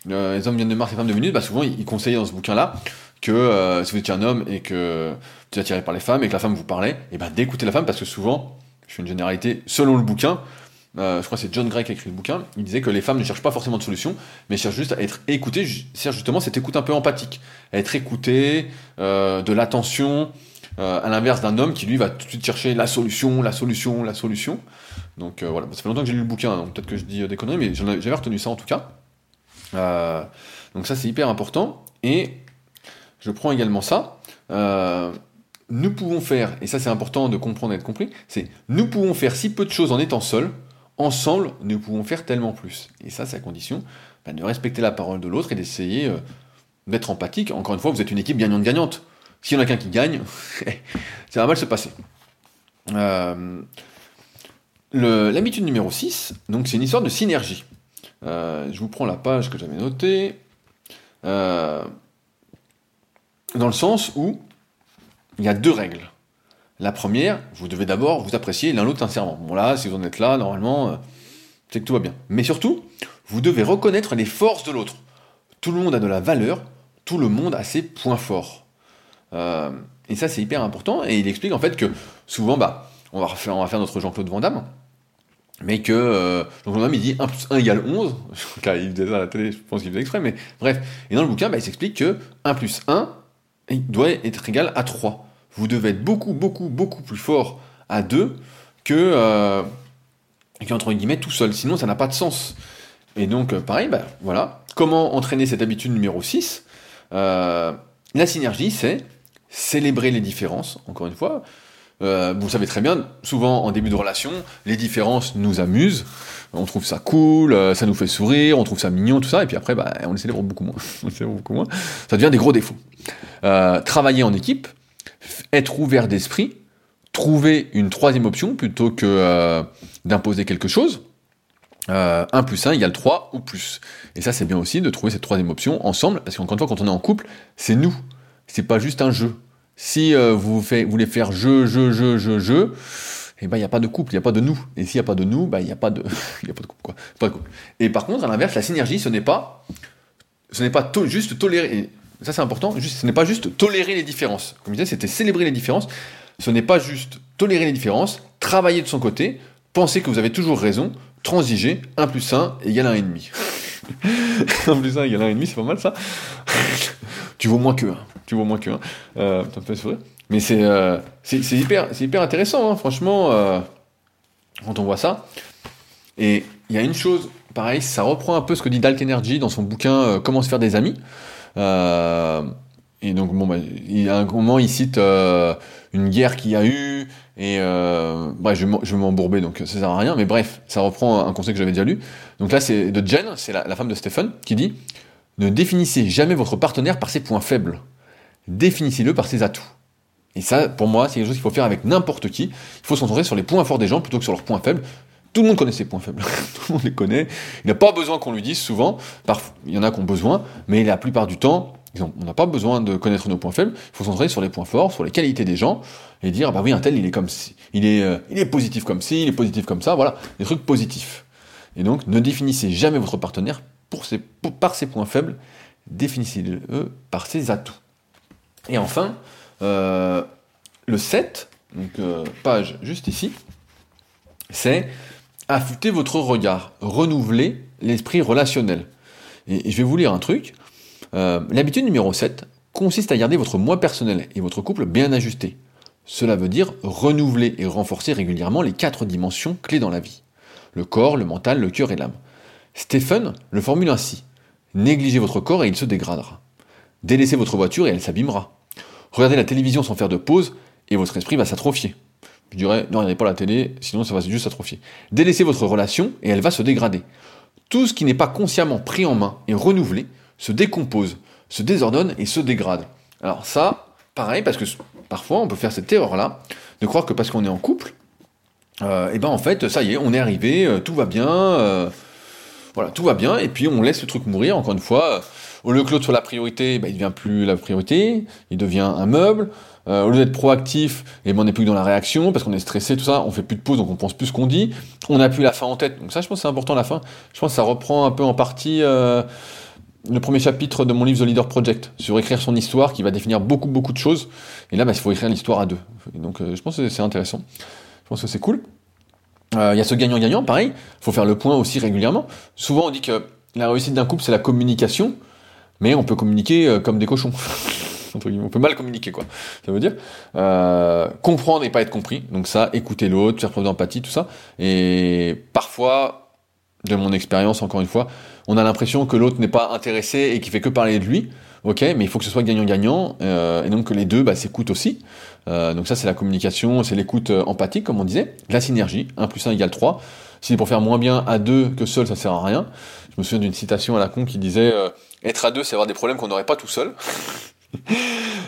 euh, les hommes viennent de Mars les femmes de bah souvent il conseillait dans ce bouquin là que euh, si vous étiez un homme et que vous êtes attiré par les femmes et que la femme vous parlait et ben d'écouter la femme parce que souvent je fais une généralité selon le bouquin je crois que c'est John Gray qui a écrit le bouquin, il disait que les femmes ne cherchent pas forcément de solution, mais cherchent juste à être écoutées, cherchent justement cette écoute un peu empathique, à être écoutées, de l'attention, à l'inverse d'un homme qui lui va tout de suite chercher la solution, la solution, la solution. Donc euh, voilà, ça fait longtemps que j'ai lu le bouquin, donc peut-être que je dis euh, des conneries, mais j'avais retenu ça en tout cas. Euh, donc ça c'est hyper important. Et je prends également ça. nous pouvons faire, et ça c'est important de comprendre et d'être compris, c'est nous pouvons faire si peu de choses en étant seuls, ensemble nous pouvons faire tellement plus. Et ça c'est à condition bah, de respecter la parole de l'autre et d'essayer d'être empathique. Encore une fois, vous êtes une équipe gagnante-gagnante. S'il y en a qu'un qui gagne, ça va mal se passer. Euh, L'habitude numéro 6, donc c'est une histoire de synergie. Euh, je vous prends la page que j'avais notée. Euh, dans le sens où il y a deux règles. La première, vous devez d'abord vous apprécier l'un l'autre sincèrement. Bon là, si vous en êtes là, normalement, c'est que tout va bien. Mais surtout, vous devez reconnaître les forces de l'autre. Tout le monde a de la valeur, tout le monde a ses points forts. Et ça, c'est hyper important. Et il explique en fait que souvent, bah, on va, faire, notre Jean-Claude Van Damme, mais que euh, donc Van Damme il dit 1 plus 1 égale 11, il faisait ça à la télé, je pense qu'il faisait exprès, mais bref. Et dans le bouquin, bah, il s'explique que 1 plus 1 doit être égal à 3. Vous devez être beaucoup, beaucoup, beaucoup plus fort à 2 que, euh, qu'entre guillemets tout seul, sinon ça n'a pas de sens. Et donc, euh, pareil, bah, voilà. Comment entraîner cette habitude numéro 6 euh, La synergie, c'est célébrer les différences, encore une fois. Euh, vous savez très bien, souvent en début de relation, les différences nous amusent, on trouve ça cool, euh, ça nous fait sourire, on trouve ça mignon, tout ça, et puis après, bah, on les célèbre beaucoup moins. Ça devient des gros défauts. Euh, travailler en équipe, être ouvert d'esprit, trouver une troisième option plutôt que d'imposer quelque chose. Euh, 1 plus 1 égale 3 ou plus. Et ça, c'est bien aussi de trouver cette troisième option ensemble, parce qu'encore une fois, quand on est en couple, c'est nous. C'est pas juste un jeu. Si euh, vous, voulez faire jeu, jeu, jeu, jeu, jeu, eh ben, il n'y a pas de couple, il n'y a pas de nous. Et s'il n'y a pas de nous, ben, il n'y a, pas de... a pas de couple, quoi. Pas de couple. Et par contre, à l'inverse, la synergie, ce n'est pas, ce n'est pas juste tolérer, ça c'est important, ce n'est pas juste tolérer les différences. Comme je disais, c'était célébrer les différences. Ce n'est pas juste tolérer les différences, travailler de son côté, penser que vous avez toujours raison, transiger, 1 plus 1 égale 1,5. 1 plus 1 égale 1,5, c'est pas mal ça Tu vaux moins que 1. Tu vaux moins que 1. Euh, me fait sourire. Mais c'est euh, hyper, hyper intéressant, hein, franchement, euh, quand on voit ça. Et il y a une chose, pareil, ça reprend un peu ce que dit Dalk Energy dans son bouquin euh, Comment se faire des amis. Euh, et donc, bon, bah, il y a un moment, il cite une guerre qu'il y a eu, et bref, je, vais m'embourber, donc ça sert à rien, mais bref, ça reprend un conseil que j'avais déjà lu. Donc là, c'est de Jen, c'est la, femme de Stephen, qui dit Ne définissez jamais votre partenaire par ses points faibles, définissez-le par ses atouts. Et ça, pour moi, c'est quelque chose qu'il faut faire avec n'importe qui. Il faut se sur les points forts des gens plutôt que sur leurs points faibles. Tout le monde connaît ses points faibles. Tout le monde les connaît. Il n'a pas besoin qu'on lui dise souvent. Parfois, il y en a qui ont besoin, mais la plupart du temps, on n'a pas besoin de connaître nos points faibles. Il faut se sur les points forts, sur les qualités des gens, et dire bah oui, un tel, il est comme si, il est, euh, positif comme ci, il est positif comme ça. Voilà, des trucs positifs. Et donc, ne définissez jamais votre partenaire par ses points faibles. Définissez-le par ses atouts. Et enfin, euh, le 7, donc euh, page juste ici, c'est affûter votre regard, renouveler l'esprit relationnel. Et, je vais vous lire un truc. Euh, L'habitude numéro 7 consiste à garder votre moi personnel et votre couple bien ajustés. Cela veut dire renouveler et renforcer régulièrement les quatre dimensions clés dans la vie. Le corps, le mental, le cœur et l'âme. Stephen le formule ainsi. Négligez votre corps et il se dégradera. Délaissez votre voiture et elle s'abîmera. Regardez la télévision sans faire de pause et votre esprit va s'atrophier. Je dirais, ne regardez pas la télé, sinon ça va juste s'atrophier. Délaissez votre relation et elle va se dégrader. Tout ce qui n'est pas consciemment pris en main et renouvelé se décompose, se désordonne et se dégrade. Alors ça, pareil, parce que parfois on peut faire cette erreur-là, de croire que parce qu'on est en couple, euh, et ben en fait, ça y est, on est arrivé, euh, tout va bien, euh, voilà, tout va bien, et puis on laisse le truc mourir, encore une fois, au lieu que l'autre soit la priorité, ben, il devient plus la priorité, il devient un meuble, euh, au lieu d'être proactif, et ben on n'est plus dans la réaction, parce qu'on est stressé, tout ça, on fait plus de pause, donc on pense plus ce qu'on dit, on n'a plus la fin en tête, donc ça je pense que c'est important la fin, je pense que ça reprend un peu en partie le premier chapitre de mon livre The Leader Project, sur écrire son histoire, qui va définir beaucoup, beaucoup de choses. Et là, bah, il faut écrire l'histoire à deux. Et donc, euh, je pense que c'est intéressant. Je pense que c'est cool. Il euh, y a ce gagnant-gagnant, pareil. Il faut faire le point aussi régulièrement. Souvent, on dit que la réussite d'un couple, c'est la communication, mais on peut communiquer euh, comme des cochons. on peut mal communiquer, quoi. Ça veut dire euh, comprendre et pas être compris. Donc ça, écouter l'autre, faire preuve d'empathie, tout ça. Et parfois, de mon expérience, encore une fois, on a l'impression que l'autre n'est pas intéressé et qu'il fait que parler de lui. Ok, mais il faut que ce soit gagnant-gagnant, euh, et donc que les deux bah, s'écoutent aussi. Euh, donc ça, c'est la communication, c'est l'écoute euh, empathique, comme on disait. La synergie, 1 plus 1 égale 3. Si pour faire moins bien à deux que seul, ça sert à rien. Je me souviens d'une citation à la con qui disait euh, Être à deux, c'est avoir des problèmes qu'on n'aurait pas tout seul ».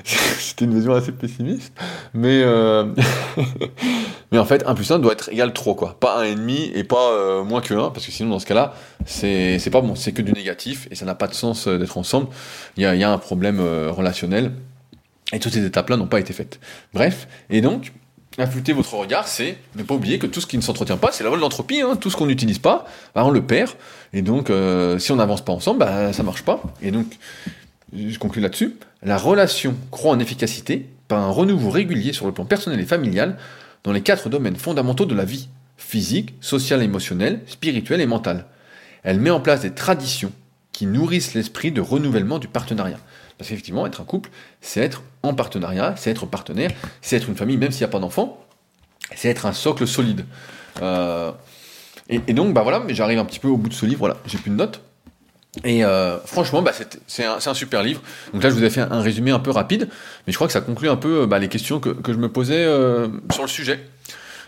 C'était une vision assez pessimiste. Mais, mais en fait, 1 plus 1 doit être égal 3, quoi. Pas 1,5 et pas moins que 1, parce que sinon, dans ce cas-là, c'est pas bon, c'est que du négatif et ça n'a pas de sens d'être ensemble. Il y a, y a, un problème relationnel et toutes ces étapes-là n'ont pas été faites. Bref, et donc, affûter votre regard, c'est ne pas oublier que tout ce qui ne s'entretient pas, c'est la loi de. Hein. Tout ce qu'on n'utilise pas, bah, on le perd. Et donc, euh, si on n'avance pas ensemble, bah, ça marche pas. Et donc, je conclue là-dessus, la relation croît en efficacité par un renouveau régulier sur le plan personnel et familial dans les quatre domaines fondamentaux de la vie, physique, social, émotionnel, spirituel et mental. Elle met en place des traditions qui nourrissent l'esprit de renouvellement du partenariat. Parce qu'effectivement, être un couple, c'est être en partenariat, c'est être partenaire, c'est être une famille, même s'il n'y a pas d'enfants, c'est être un socle solide. Euh, et, donc, bah voilà, j'arrive un petit peu au bout de ce livre, voilà, j'ai plus de notes. Et euh, franchement, bah, c'est un, super livre. Donc là, je vous ai fait un, résumé un peu rapide, mais je crois que ça conclut un peu bah, les questions que, que, je me posais euh, sur le sujet.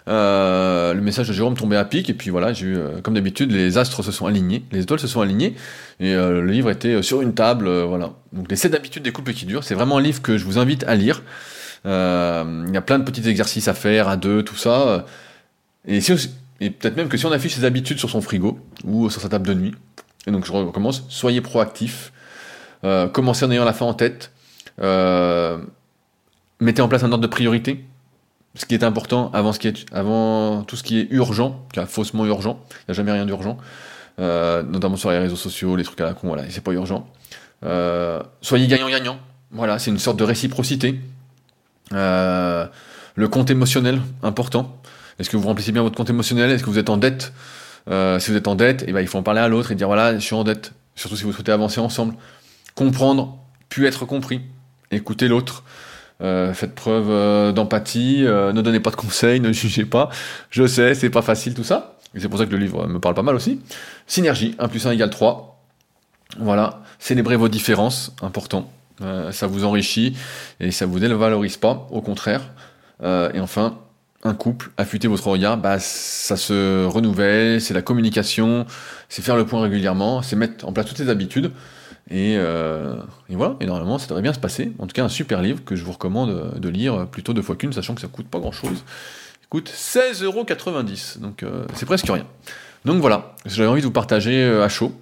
Euh, le message de Jérôme tombait à pic, et puis voilà, euh, comme d'habitude, les astres se sont alignés, les étoiles se sont alignées, et euh, le livre était sur une table, voilà. Donc les 7 habitudes des couples qui durent, c'est vraiment un livre que je vous invite à lire. il y a plein de petits exercices à faire à deux, tout ça. Et, si et peut-être même que si on affiche ses habitudes sur son frigo ou sur sa table de nuit, et donc je recommence, soyez proactif, commencez en ayant la fin en tête, mettez en place un ordre de priorité, ce qui est important avant, tout ce qui est urgent, faussement urgent, il n'y a jamais rien d'urgent, euh, notamment sur les réseaux sociaux, les trucs à la con, voilà, c'est pas urgent. Euh, soyez gagnant-gagnant, voilà, c'est une sorte de réciprocité. Euh, le compte émotionnel, important. Est-ce que vous remplissez bien votre compte émotionnel? Est-ce que vous êtes en dette? Si vous êtes en dette, eh ben, il faut en parler à l'autre et dire voilà, je suis en dette. Surtout si vous souhaitez avancer ensemble. Comprendre, puis être compris. Écouter l'autre. Euh, faites preuve euh, d'empathie, euh, ne donnez pas de conseils, ne jugez pas. Je sais, c'est pas facile tout ça. Et c'est pour ça que le livre me parle pas mal aussi. Synergie, 1 plus 1 égale 3. Voilà, célébrez vos différences, important. ça vous enrichit et ça vous dévalorise pas, au contraire. et enfin, un couple, affûtez votre regard, bah, ça se renouvelle, c'est la communication, c'est faire le point régulièrement, c'est mettre en place toutes ces habitudes. Euh, et, voilà, et normalement ça devrait bien se passer. En tout cas, un super livre que je vous recommande de lire plutôt deux fois qu'une, sachant que ça coûte pas grand chose. Il coûte 16,90€, donc euh, c'est presque rien. Donc voilà, j'avais envie de vous partager euh, à chaud.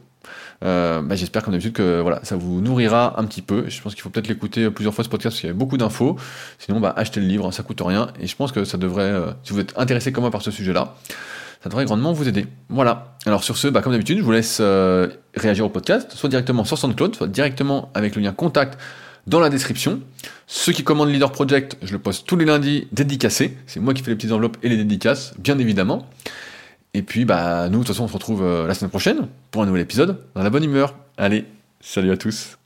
Bah, j'espère comme d'habitude que voilà, ça vous nourrira un petit peu. Je pense qu'il faut peut-être l'écouter plusieurs fois ce podcast parce qu'il y avait beaucoup d'infos. Sinon, bah, achetez le livre, ça coûte rien. Et je pense que ça devrait, si vous êtes intéressé comme moi par ce sujet-là, ça devrait grandement vous aider. Voilà. Alors sur ce, bah, comme d'habitude, je vous laisse euh, réagir au podcast, soit directement sur SoundCloud, soit directement avec le lien contact dans la description. Ceux qui commandent Leader Project, je le poste tous les lundis dédicacé. C'est moi qui fais les petites enveloppes et les dédicaces, bien évidemment. Et puis, bah, nous, de toute façon, on se retrouve euh, la semaine prochaine pour un nouvel épisode dans la bonne humeur. Allez, salut à tous.